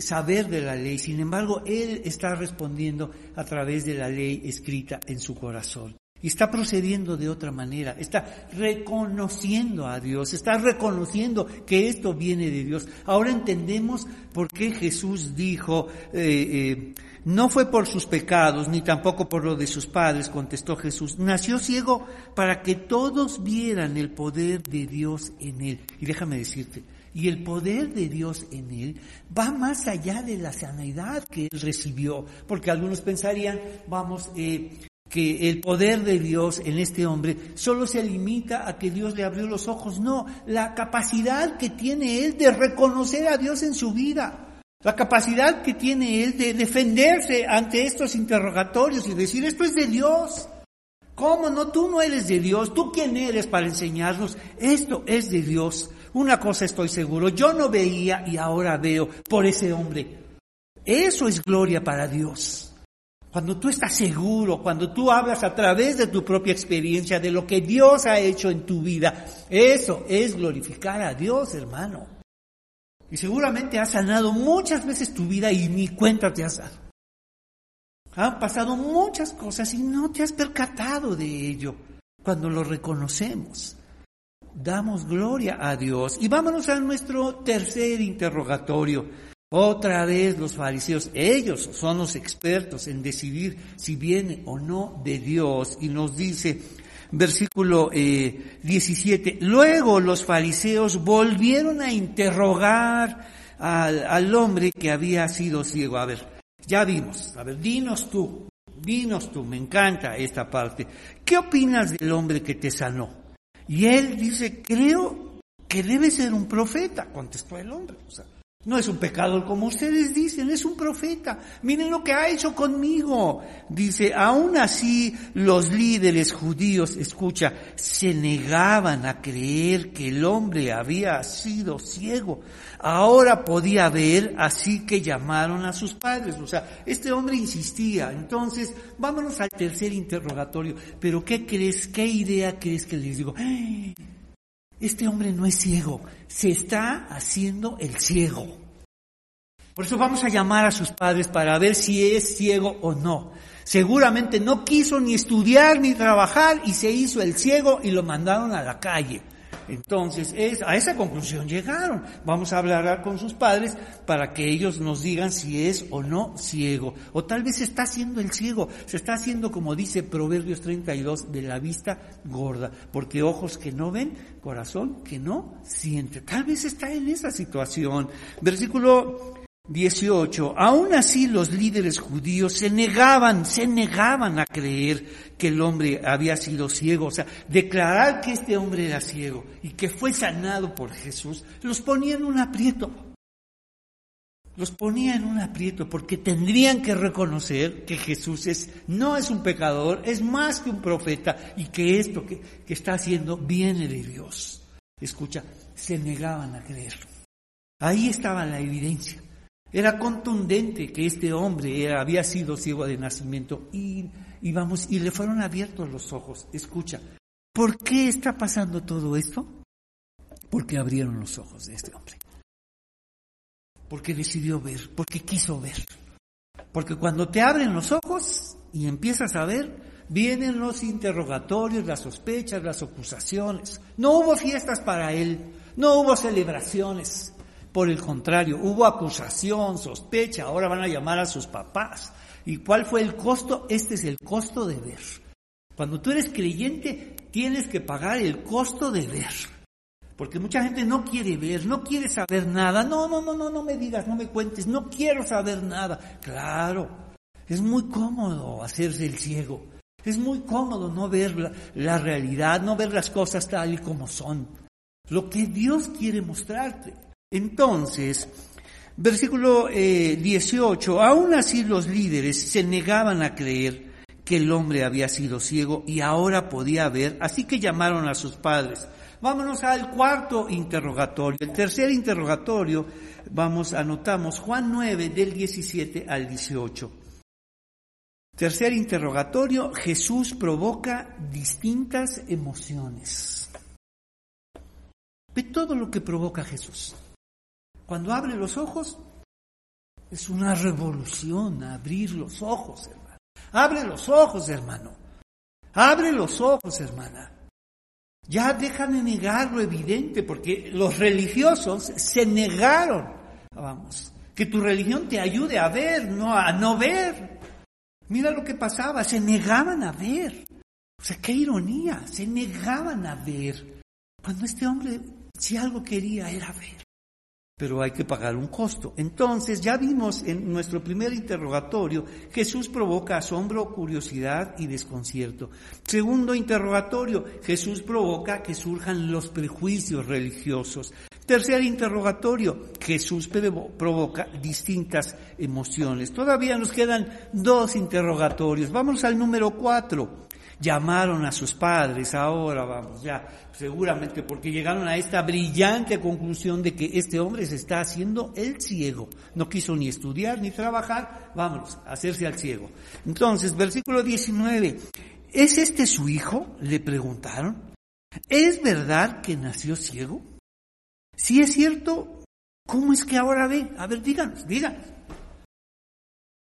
saber de la ley. Sin embargo, él está respondiendo a través de la ley escrita en su corazón. Y está procediendo de otra manera, está reconociendo a Dios, está reconociendo que esto viene de Dios. Ahora entendemos por qué Jesús dijo, eh, eh, no fue por sus pecados, ni tampoco por lo de sus padres, contestó Jesús. Nació ciego para que todos vieran el poder de Dios en él. Y déjame decirte, y el poder de Dios en él va más allá de la sanidad que él recibió, porque algunos pensarían, vamos, eh, que el poder de Dios en este hombre solo se limita a que Dios le abrió los ojos. No, la capacidad que tiene él de reconocer a Dios en su vida, la capacidad que tiene él de defenderse ante estos interrogatorios y decir, esto es de Dios. ¿Cómo no? Tú no eres de Dios. ¿Tú quién eres para enseñarnos? Esto es de Dios. Una cosa estoy seguro, yo no veía y ahora veo por ese hombre. Eso es gloria para Dios. Cuando tú estás seguro, cuando tú hablas a través de tu propia experiencia de lo que Dios ha hecho en tu vida, eso es glorificar a Dios, hermano. Y seguramente has sanado muchas veces tu vida y ni cuenta te has dado. Han pasado muchas cosas y no te has percatado de ello. Cuando lo reconocemos, damos gloria a Dios. Y vámonos a nuestro tercer interrogatorio. Otra vez los fariseos, ellos son los expertos en decidir si viene o no de Dios. Y nos dice, versículo 17, eh, luego los fariseos volvieron a interrogar al, al hombre que había sido ciego. A ver, ya vimos, a ver, dinos tú, dinos tú, me encanta esta parte. ¿Qué opinas del hombre que te sanó? Y él dice, creo que debe ser un profeta, contestó el hombre. O sea, no es un pecador como ustedes dicen, es un profeta. Miren lo que ha hecho conmigo. Dice, aún así los líderes judíos, escucha, se negaban a creer que el hombre había sido ciego. Ahora podía ver, así que llamaron a sus padres. O sea, este hombre insistía. Entonces, vámonos al tercer interrogatorio. Pero ¿qué crees? ¿Qué idea crees que les digo? Este hombre no es ciego, se está haciendo el ciego. Por eso vamos a llamar a sus padres para ver si es ciego o no. Seguramente no quiso ni estudiar ni trabajar y se hizo el ciego y lo mandaron a la calle. Entonces, es, a esa conclusión llegaron. Vamos a hablar con sus padres para que ellos nos digan si es o no ciego. O tal vez se está haciendo el ciego, se está haciendo como dice Proverbios 32, de la vista gorda, porque ojos que no ven, corazón que no siente. Tal vez está en esa situación. Versículo 18. Aún así los líderes judíos se negaban, se negaban a creer que el hombre había sido ciego. O sea, declarar que este hombre era ciego y que fue sanado por Jesús, los ponía en un aprieto. Los ponía en un aprieto porque tendrían que reconocer que Jesús es, no es un pecador, es más que un profeta y que esto que, que está haciendo viene de Dios. Escucha, se negaban a creerlo. Ahí estaba la evidencia. Era contundente que este hombre había sido ciego de nacimiento y, vamos, y le fueron abiertos los ojos. Escucha, ¿por qué está pasando todo esto? Porque abrieron los ojos de este hombre. Porque decidió ver, porque quiso ver. Porque cuando te abren los ojos y empiezas a ver, vienen los interrogatorios, las sospechas, las acusaciones. No hubo fiestas para él, no hubo celebraciones. Por el contrario, hubo acusación, sospecha, ahora van a llamar a sus papás. ¿Y cuál fue el costo? Este es el costo de ver. Cuando tú eres creyente, tienes que pagar el costo de ver. Porque mucha gente no quiere ver, no quiere saber nada. No, no, no, no, no me digas, no me cuentes, no quiero saber nada. Claro, es muy cómodo hacerse el ciego. Es muy cómodo no ver la, realidad, no ver las cosas tal y como son. Lo que Dios quiere mostrarte. Entonces, versículo 18, eh, aún así los líderes se negaban a creer que el hombre había sido ciego y ahora podía ver, así que llamaron a sus padres. Vámonos al cuarto interrogatorio. El tercer interrogatorio, vamos, anotamos Juan 9 del 17 al 18. Tercer interrogatorio, Jesús provoca distintas emociones. Ve todo lo que provoca Jesús. Cuando abre los ojos, es una revolución abrir los ojos, hermano. Abre los ojos, hermano. Abre los ojos, hermana. Ya dejan de negar lo evidente, porque los religiosos se negaron, vamos, que tu religión te ayude a ver, no a no ver. Mira lo que pasaba, se negaban a ver. O sea, qué ironía, se negaban a ver. Cuando este hombre, si algo quería, era ver. Pero hay que pagar un costo. Entonces, ya vimos en nuestro primer interrogatorio, Jesús provoca asombro, curiosidad y desconcierto. Segundo interrogatorio, Jesús provoca que surjan los prejuicios religiosos. Tercer interrogatorio, Jesús provoca distintas emociones. Todavía nos quedan dos interrogatorios. Vamos al número cuatro. Llamaron a sus padres, ahora vamos, ya, seguramente porque llegaron a esta brillante conclusión de que este hombre se está haciendo el ciego. No quiso ni estudiar ni trabajar, vámonos, hacerse al ciego. Entonces, versículo 19, ¿es este su hijo? Le preguntaron. ¿Es verdad que nació ciego? Si es cierto, ¿cómo es que ahora ve? A ver, díganos, díganos.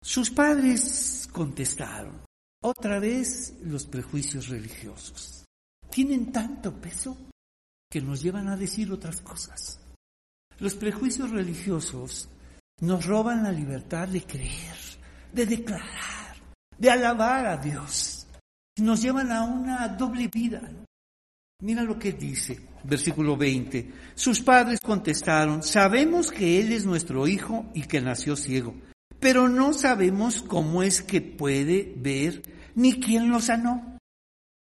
Sus padres contestaron, otra vez los prejuicios religiosos. Tienen tanto peso que nos llevan a decir otras cosas. Los prejuicios religiosos nos roban la libertad de creer, de declarar, de alabar a Dios. Nos llevan a una doble vida. Mira lo que dice, versículo 20. Sus padres contestaron, sabemos que Él es nuestro hijo y que nació ciego, pero no sabemos cómo es que puede ver ni quién lo sanó.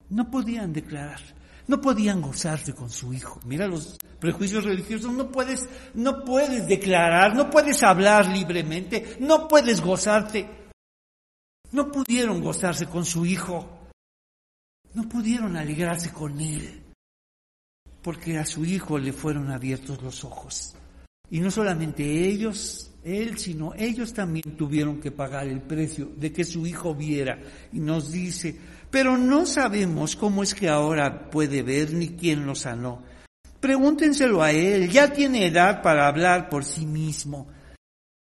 No podían declarar, no podían gozarse con su hijo. Mira los prejuicios religiosos, no puedes, no puedes declarar, no puedes hablar libremente, no puedes gozarte. No pudieron gozarse con su hijo no pudieron alegrarse con él, porque a su hijo le fueron abiertos los ojos. Y no solamente ellos, él, sino ellos también tuvieron que pagar el precio de que su hijo viera. Y nos dice, pero no sabemos cómo es que ahora puede ver ni quién lo sanó. Pregúntenselo a él, ya tiene edad para hablar por sí mismo.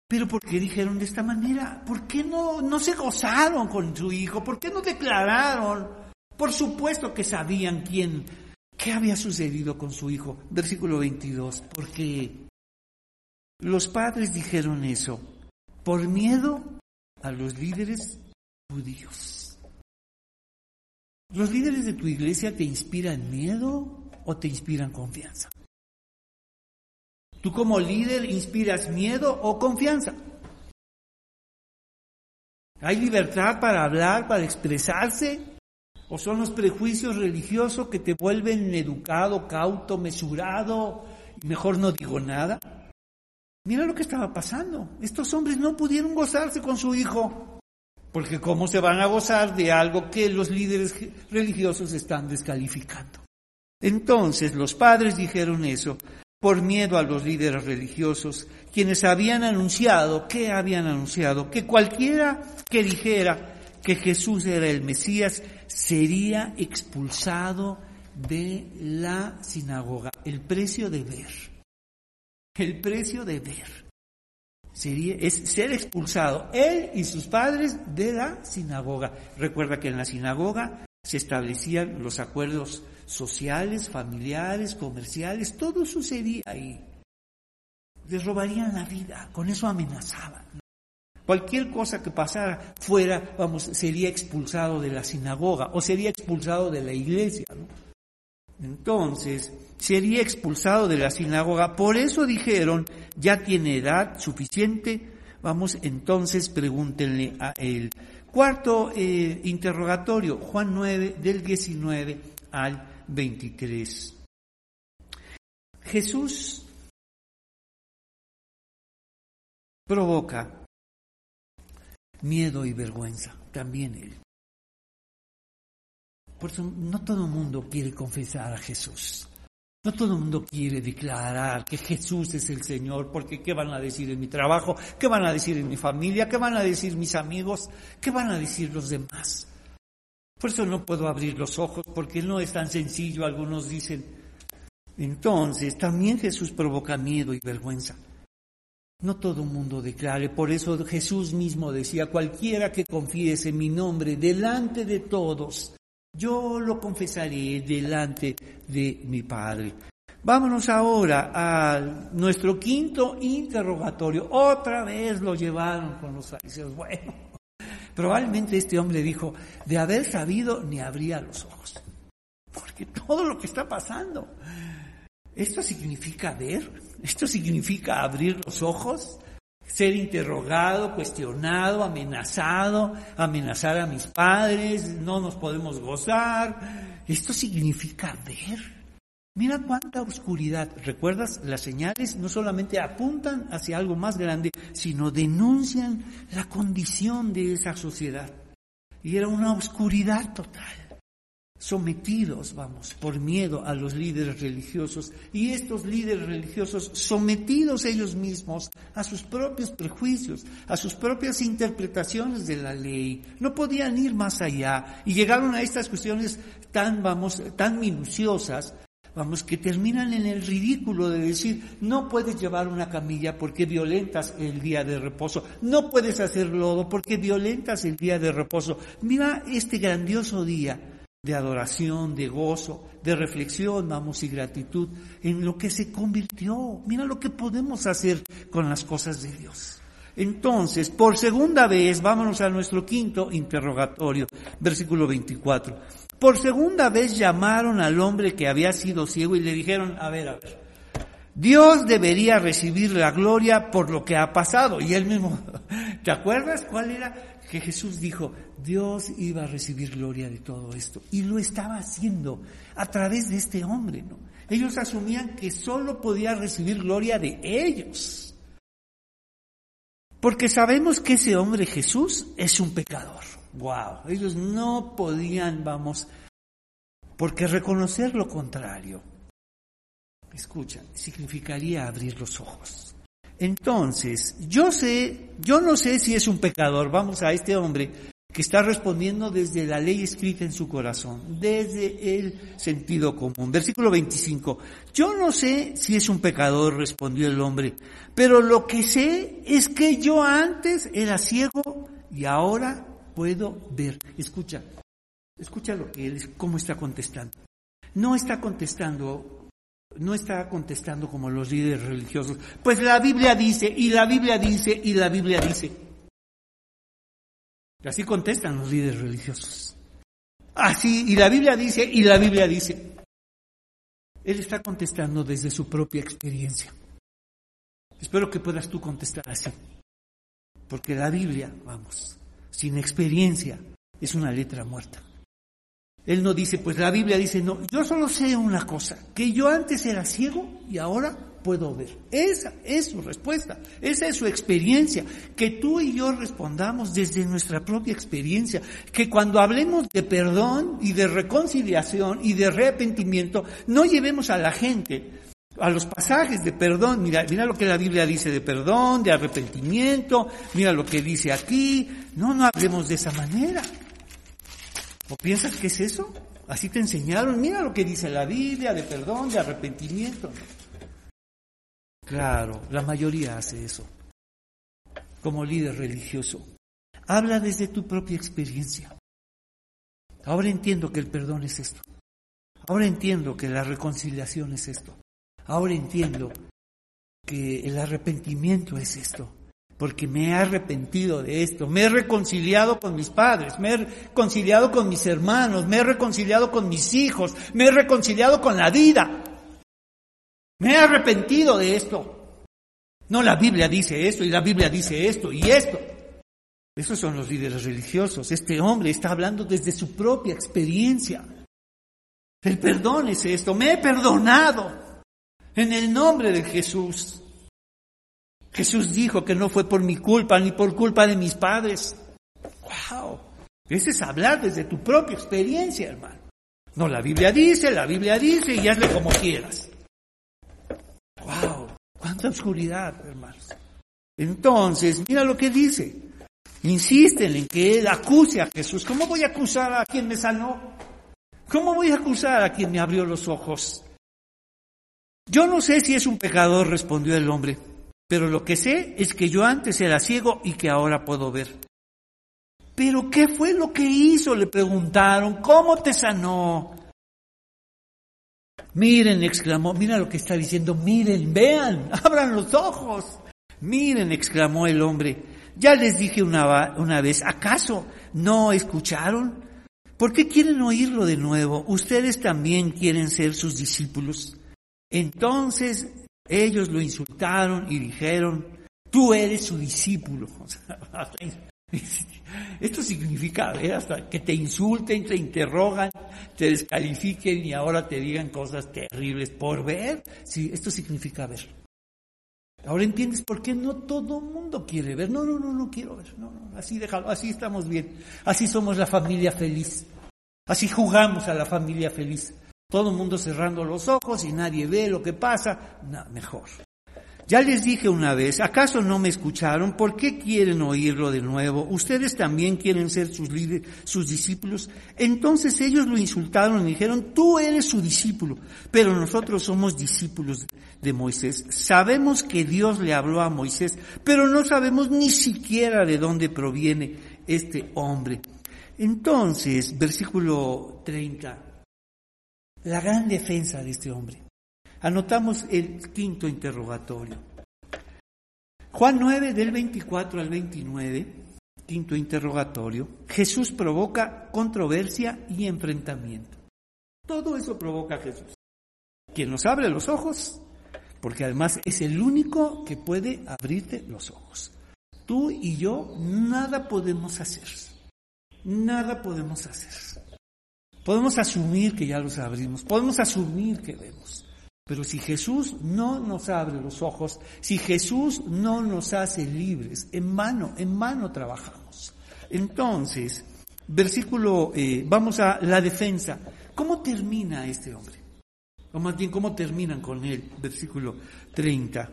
Pero ¿por qué dijeron de esta manera? ¿Por qué no, no se gozaron con su hijo? ¿Por qué no declararon? Por supuesto que sabían quién, qué había sucedido con su hijo. Versículo 22, porque los padres dijeron eso por miedo a los líderes judíos. ¿Los líderes de tu iglesia te inspiran miedo o te inspiran confianza? ¿Tú como líder inspiras miedo o confianza? ¿Hay libertad para hablar, para expresarse? ¿O son los prejuicios religiosos que te vuelven educado, cauto, mesurado? Mejor no digo nada. Mira lo que estaba pasando. Estos hombres no pudieron gozarse con su hijo. Porque ¿cómo se van a gozar de algo que los líderes religiosos están descalificando? Entonces los padres dijeron eso por miedo a los líderes religiosos, quienes habían anunciado, ¿qué habían anunciado? Que cualquiera que dijera que Jesús era el Mesías sería expulsado de la sinagoga. El precio de ver. El precio de ver. Sería, es ser expulsado él y sus padres de la sinagoga. Recuerda que en la sinagoga se establecían los acuerdos sociales, familiares, comerciales, todo sucedía ahí. Les robarían la vida, con eso amenazaban. Cualquier cosa que pasara fuera, vamos, sería expulsado de la sinagoga o sería expulsado de la iglesia. Entonces, sería expulsado de la sinagoga. Por eso dijeron, ya tiene edad suficiente, vamos, entonces pregúntenle a él. Cuarto eh, interrogatorio, Juan 9, del 19 al 23. Jesús provoca miedo y vergüenza, también él. Por eso no todo el mundo quiere confesar a Jesús. No todo el mundo quiere declarar que Jesús es el Señor, porque ¿qué van a decir en mi trabajo? ¿Qué van a decir en mi familia? ¿Qué van a decir mis amigos? ¿Qué van a decir los demás? Por eso no puedo abrir los ojos, porque no es tan sencillo, algunos dicen. Entonces, también Jesús provoca miedo y vergüenza. No todo el mundo declare, por eso Jesús mismo decía, cualquiera que confiese en mi nombre delante de todos, yo lo confesaré delante de mi Padre. Vámonos ahora a nuestro quinto interrogatorio. Otra vez lo llevaron con los fariseos. Bueno, probablemente este hombre dijo, de haber sabido ni abría los ojos. Porque todo lo que está pasando, esto significa ver, esto significa abrir los ojos, ser interrogado, cuestionado, amenazado, amenazar a mis padres, no nos podemos gozar. Esto significa ver. Mira cuánta oscuridad. ¿Recuerdas? Las señales no solamente apuntan hacia algo más grande, sino denuncian la condición de esa sociedad. Y era una oscuridad total sometidos, vamos, por miedo a los líderes religiosos. Y estos líderes religiosos sometidos ellos mismos a sus propios prejuicios, a sus propias interpretaciones de la ley, no podían ir más allá. Y llegaron a estas cuestiones tan, vamos, tan minuciosas, vamos, que terminan en el ridículo de decir, no puedes llevar una camilla porque violentas el día de reposo, no puedes hacer lodo porque violentas el día de reposo. Mira este grandioso día de adoración, de gozo, de reflexión, vamos, y gratitud en lo que se convirtió. Mira lo que podemos hacer con las cosas de Dios. Entonces, por segunda vez, vámonos a nuestro quinto interrogatorio, versículo 24. Por segunda vez llamaron al hombre que había sido ciego y le dijeron, a ver, a ver, Dios debería recibir la gloria por lo que ha pasado. Y él mismo, ¿te acuerdas cuál era? Que Jesús dijo, Dios iba a recibir gloria de todo esto. Y lo estaba haciendo a través de este hombre, ¿no? Ellos asumían que solo podía recibir gloria de ellos. Porque sabemos que ese hombre Jesús es un pecador. Wow. Ellos no podían, vamos, porque reconocer lo contrario, escucha, significaría abrir los ojos. Entonces, yo sé, yo no sé si es un pecador, vamos a este hombre que está respondiendo desde la ley escrita en su corazón, desde el sentido común. Versículo 25. Yo no sé si es un pecador, respondió el hombre, pero lo que sé es que yo antes era ciego y ahora puedo ver. Escucha, escucha lo que él, cómo está contestando. No está contestando no está contestando como los líderes religiosos. Pues la Biblia dice, y la Biblia dice, y la Biblia dice. Así contestan los líderes religiosos. Así, y la Biblia dice, y la Biblia dice. Él está contestando desde su propia experiencia. Espero que puedas tú contestar así. Porque la Biblia, vamos, sin experiencia, es una letra muerta. Él no dice, pues la Biblia dice, no, yo solo sé una cosa, que yo antes era ciego y ahora puedo ver. Esa es su respuesta, esa es su experiencia, que tú y yo respondamos desde nuestra propia experiencia, que cuando hablemos de perdón y de reconciliación y de arrepentimiento, no llevemos a la gente a los pasajes de perdón, mira, mira lo que la Biblia dice de perdón, de arrepentimiento, mira lo que dice aquí, no, no hablemos de esa manera. ¿O piensas que es eso? Así te enseñaron. Mira lo que dice la Biblia de perdón, de arrepentimiento. Claro, la mayoría hace eso. Como líder religioso. Habla desde tu propia experiencia. Ahora entiendo que el perdón es esto. Ahora entiendo que la reconciliación es esto. Ahora entiendo que el arrepentimiento es esto. Porque me he arrepentido de esto, me he reconciliado con mis padres, me he reconciliado con mis hermanos, me he reconciliado con mis hijos, me he reconciliado con la vida. Me he arrepentido de esto. No, la Biblia dice esto y la Biblia dice esto y esto. Esos son los líderes religiosos. Este hombre está hablando desde su propia experiencia. El perdón es esto. Me he perdonado en el nombre de Jesús. Jesús dijo que no fue por mi culpa ni por culpa de mis padres. ¡Wow! Ese es hablar desde tu propia experiencia, hermano. No, la Biblia dice, la Biblia dice y hazle como quieras. ¡Wow! ¡Cuánta oscuridad, hermanos! Entonces, mira lo que dice. Insisten en que él acuse a Jesús. ¿Cómo voy a acusar a quien me sanó? ¿Cómo voy a acusar a quien me abrió los ojos? Yo no sé si es un pecador, respondió el hombre, pero lo que sé es que yo antes era ciego y que ahora puedo ver. ¿Pero qué fue lo que hizo? Le preguntaron. ¿Cómo te sanó? Miren, exclamó, mira lo que está diciendo, miren, vean, abran los ojos. Miren, exclamó el hombre, ya les dije una, una vez, ¿acaso no escucharon? ¿Por qué quieren oírlo de nuevo? Ustedes también quieren ser sus discípulos. Entonces ellos lo insultaron y dijeron, tú eres su discípulo. Esto significa ver hasta que te insulten, te interrogan, te descalifiquen y ahora te digan cosas terribles por ver. Sí, esto significa ver. Ahora entiendes por qué no todo mundo quiere ver. No, no, no, no quiero ver. No, no, así déjalo, así estamos bien. Así somos la familia feliz. Así jugamos a la familia feliz. Todo el mundo cerrando los ojos y nadie ve lo que pasa. No, mejor. Ya les dije una vez, ¿acaso no me escucharon? ¿Por qué quieren oírlo de nuevo? ¿Ustedes también quieren ser sus líderes, sus discípulos? Entonces ellos lo insultaron y dijeron, tú eres su discípulo, pero nosotros somos discípulos de Moisés. Sabemos que Dios le habló a Moisés, pero no sabemos ni siquiera de dónde proviene este hombre. Entonces, versículo 30, la gran defensa de este hombre. Anotamos el quinto interrogatorio. Juan 9 del 24 al 29, quinto interrogatorio, Jesús provoca controversia y enfrentamiento. Todo eso provoca a Jesús. Quien nos abre los ojos, porque además es el único que puede abrirte los ojos. Tú y yo nada podemos hacer. Nada podemos hacer. Podemos asumir que ya los abrimos, podemos asumir que vemos, pero si Jesús no nos abre los ojos, si Jesús no nos hace libres, en mano, en mano trabajamos. Entonces, versículo, eh, vamos a la defensa. ¿Cómo termina este hombre? O más bien, ¿cómo terminan con él? Versículo 30.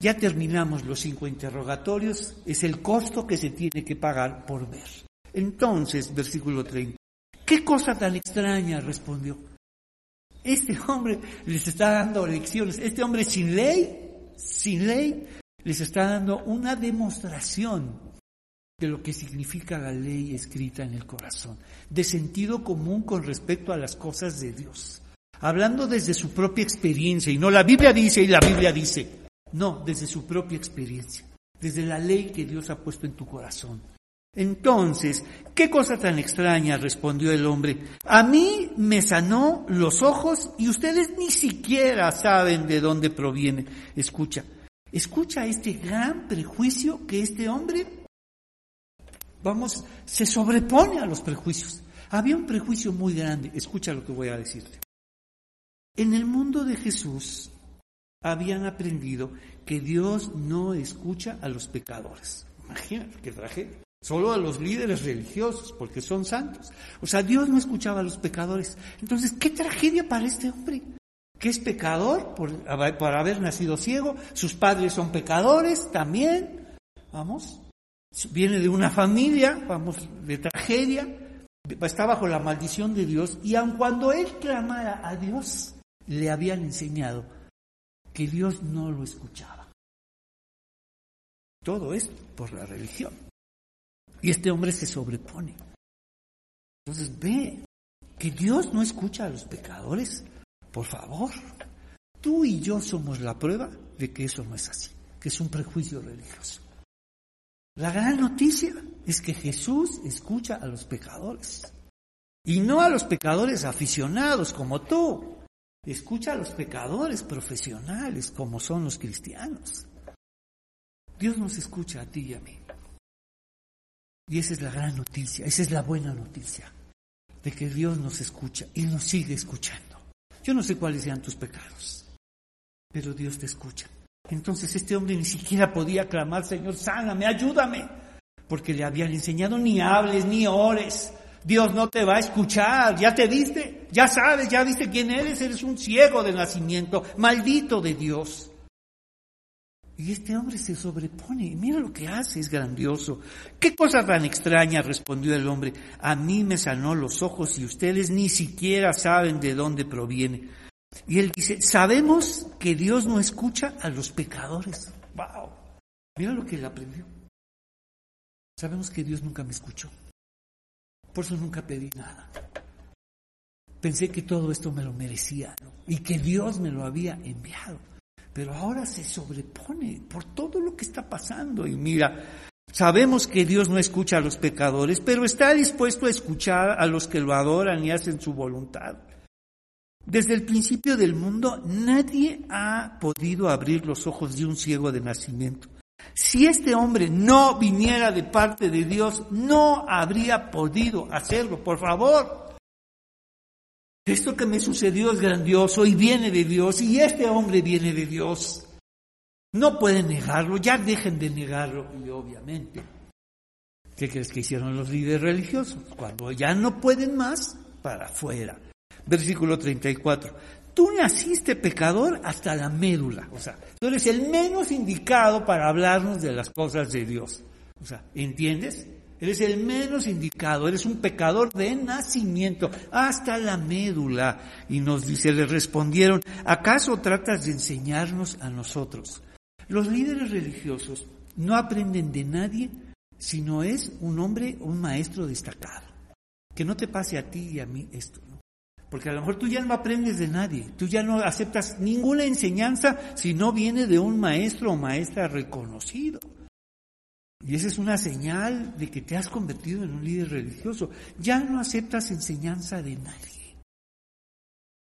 Ya terminamos los cinco interrogatorios, es el costo que se tiene que pagar por ver. Entonces, versículo 30. ¿Qué cosa tan extraña? respondió. Este hombre les está dando lecciones. Este hombre sin ley, sin ley, les está dando una demostración de lo que significa la ley escrita en el corazón, de sentido común con respecto a las cosas de Dios. Hablando desde su propia experiencia, y no la Biblia dice y la Biblia dice, no, desde su propia experiencia, desde la ley que Dios ha puesto en tu corazón. Entonces, ¿qué cosa tan extraña? respondió el hombre. A mí me sanó los ojos y ustedes ni siquiera saben de dónde proviene. Escucha, escucha este gran prejuicio que este hombre, vamos, se sobrepone a los prejuicios. Había un prejuicio muy grande. Escucha lo que voy a decirte. En el mundo de Jesús habían aprendido que Dios no escucha a los pecadores. Imagínate qué tragedia. Solo a los líderes religiosos, porque son santos. O sea, Dios no escuchaba a los pecadores. Entonces, qué tragedia para este hombre, que es pecador por, por haber nacido ciego, sus padres son pecadores también, vamos, viene de una familia, vamos, de tragedia, está bajo la maldición de Dios, y aun cuando él clamara a Dios, le habían enseñado que Dios no lo escuchaba. Todo esto por la religión. Y este hombre se sobrepone. Entonces ve que Dios no escucha a los pecadores. Por favor, tú y yo somos la prueba de que eso no es así, que es un prejuicio religioso. La gran noticia es que Jesús escucha a los pecadores. Y no a los pecadores aficionados como tú. Escucha a los pecadores profesionales como son los cristianos. Dios nos escucha a ti y a mí. Y esa es la gran noticia, esa es la buena noticia, de que Dios nos escucha y nos sigue escuchando. Yo no sé cuáles sean tus pecados, pero Dios te escucha. Entonces este hombre ni siquiera podía clamar, Señor, sáname, ayúdame, porque le habían enseñado ni hables ni ores, Dios no te va a escuchar, ya te viste, ya sabes, ya viste quién eres, eres un ciego de nacimiento, maldito de Dios. Y este hombre se sobrepone, y mira lo que hace, es grandioso. ¿Qué cosa tan extraña? respondió el hombre. A mí me sanó los ojos y ustedes ni siquiera saben de dónde proviene. Y él dice, sabemos que Dios no escucha a los pecadores. ¡Wow! Mira lo que él aprendió. Sabemos que Dios nunca me escuchó. Por eso nunca pedí nada. Pensé que todo esto me lo merecía y que Dios me lo había enviado. Pero ahora se sobrepone por todo lo que está pasando. Y mira, sabemos que Dios no escucha a los pecadores, pero está dispuesto a escuchar a los que lo adoran y hacen su voluntad. Desde el principio del mundo nadie ha podido abrir los ojos de un ciego de nacimiento. Si este hombre no viniera de parte de Dios, no habría podido hacerlo. Por favor. Esto que me sucedió es grandioso y viene de Dios y este hombre viene de Dios. No pueden negarlo, ya dejen de negarlo. Y obviamente, ¿qué crees que hicieron los líderes religiosos? Cuando ya no pueden más, para afuera. Versículo 34 tú naciste pecador hasta la médula. O sea, tú eres el menos indicado para hablarnos de las cosas de Dios. O sea, ¿entiendes? Eres el menos indicado, eres un pecador de nacimiento, hasta la médula. Y nos dice, le respondieron, ¿acaso tratas de enseñarnos a nosotros? Los líderes religiosos no aprenden de nadie si no es un hombre o un maestro destacado. Que no te pase a ti y a mí esto. Porque a lo mejor tú ya no aprendes de nadie, tú ya no aceptas ninguna enseñanza si no viene de un maestro o maestra reconocido. Y esa es una señal de que te has convertido en un líder religioso. Ya no aceptas enseñanza de nadie.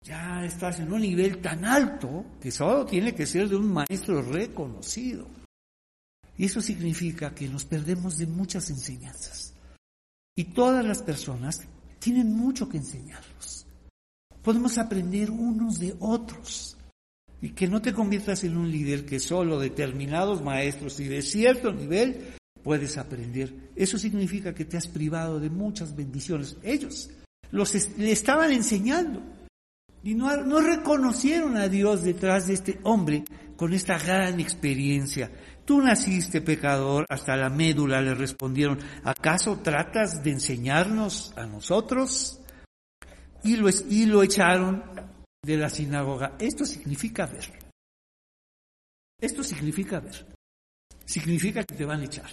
Ya estás en un nivel tan alto que solo tiene que ser de un maestro reconocido. Y eso significa que nos perdemos de muchas enseñanzas. Y todas las personas tienen mucho que enseñarnos podemos aprender unos de otros. Y que no te conviertas en un líder que solo determinados maestros y de cierto nivel puedes aprender. Eso significa que te has privado de muchas bendiciones. Ellos los le estaban enseñando y no, no reconocieron a Dios detrás de este hombre con esta gran experiencia. Tú naciste pecador, hasta la médula le respondieron, ¿acaso tratas de enseñarnos a nosotros? y lo, y lo echaron de la sinagoga. Esto significa ver. Esto significa ver. Significa que te van a echar.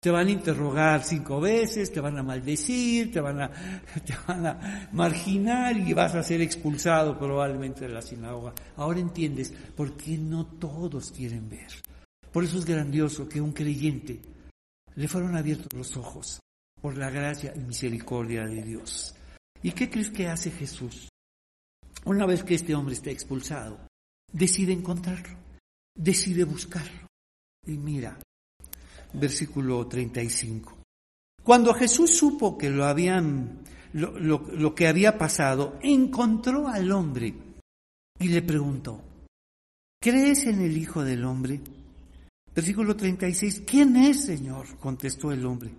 Te van a interrogar cinco veces, te van a maldecir, te van a, te van a marginar y vas a ser expulsado probablemente de la sinagoga. Ahora entiendes por qué no todos quieren ver. Por eso es grandioso que un creyente le fueron abiertos los ojos por la gracia y misericordia de Dios. ¿Y qué crees que hace Jesús? Una vez que este hombre está expulsado, decide encontrarlo, decide buscarlo. Y mira, versículo 35. Cuando Jesús supo que lo habían, lo, lo que había pasado, encontró al hombre y le preguntó, ¿crees en el Hijo del Hombre? Versículo 36, ¿quién es, Señor? contestó el hombre.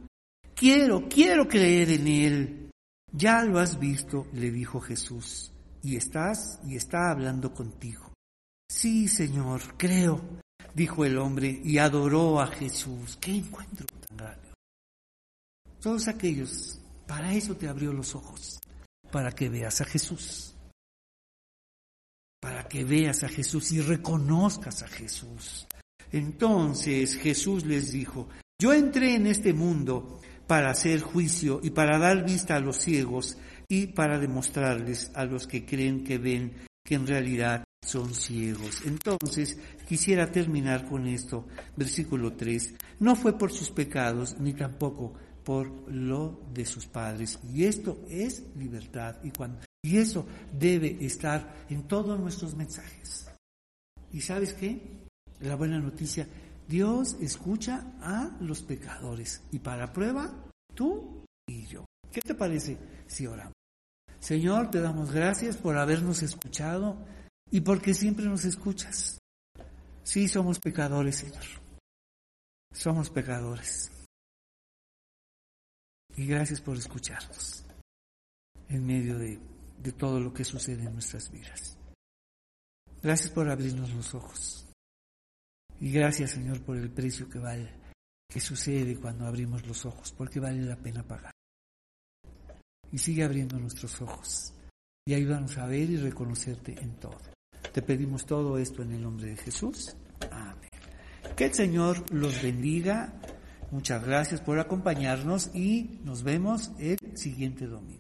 Quiero, quiero creer en Él. Ya lo has visto, le dijo Jesús, y estás y está hablando contigo. Sí, Señor, creo, dijo el hombre, y adoró a Jesús. ¡Qué encuentro tan grande! Todos aquellos, para eso te abrió los ojos, para que veas a Jesús. Para que veas a Jesús y reconozcas a Jesús. Entonces Jesús les dijo, yo entré en este mundo para hacer juicio y para dar vista a los ciegos y para demostrarles a los que creen que ven que en realidad son ciegos. Entonces, quisiera terminar con esto, versículo 3, no fue por sus pecados ni tampoco por lo de sus padres. Y esto es libertad y cuando y eso debe estar en todos nuestros mensajes. ¿Y sabes qué? La buena noticia, Dios escucha a los pecadores y para prueba, tú y yo. ¿Qué te parece si oramos? Señor, te damos gracias por habernos escuchado y porque siempre nos escuchas. Sí, somos pecadores, Señor. Somos pecadores. Y gracias por escucharnos en medio de, todo lo que sucede en nuestras vidas. Gracias por abrirnos los ojos. Y gracias, Señor, por el precio que vale, que sucede cuando abrimos los ojos, porque vale la pena pagar. Y sigue abriendo nuestros ojos y ayúdanos a ver y reconocerte en todo. Te pedimos todo esto en el nombre de Jesús. Amén. Que el Señor los bendiga. Muchas gracias por acompañarnos y nos vemos el siguiente domingo.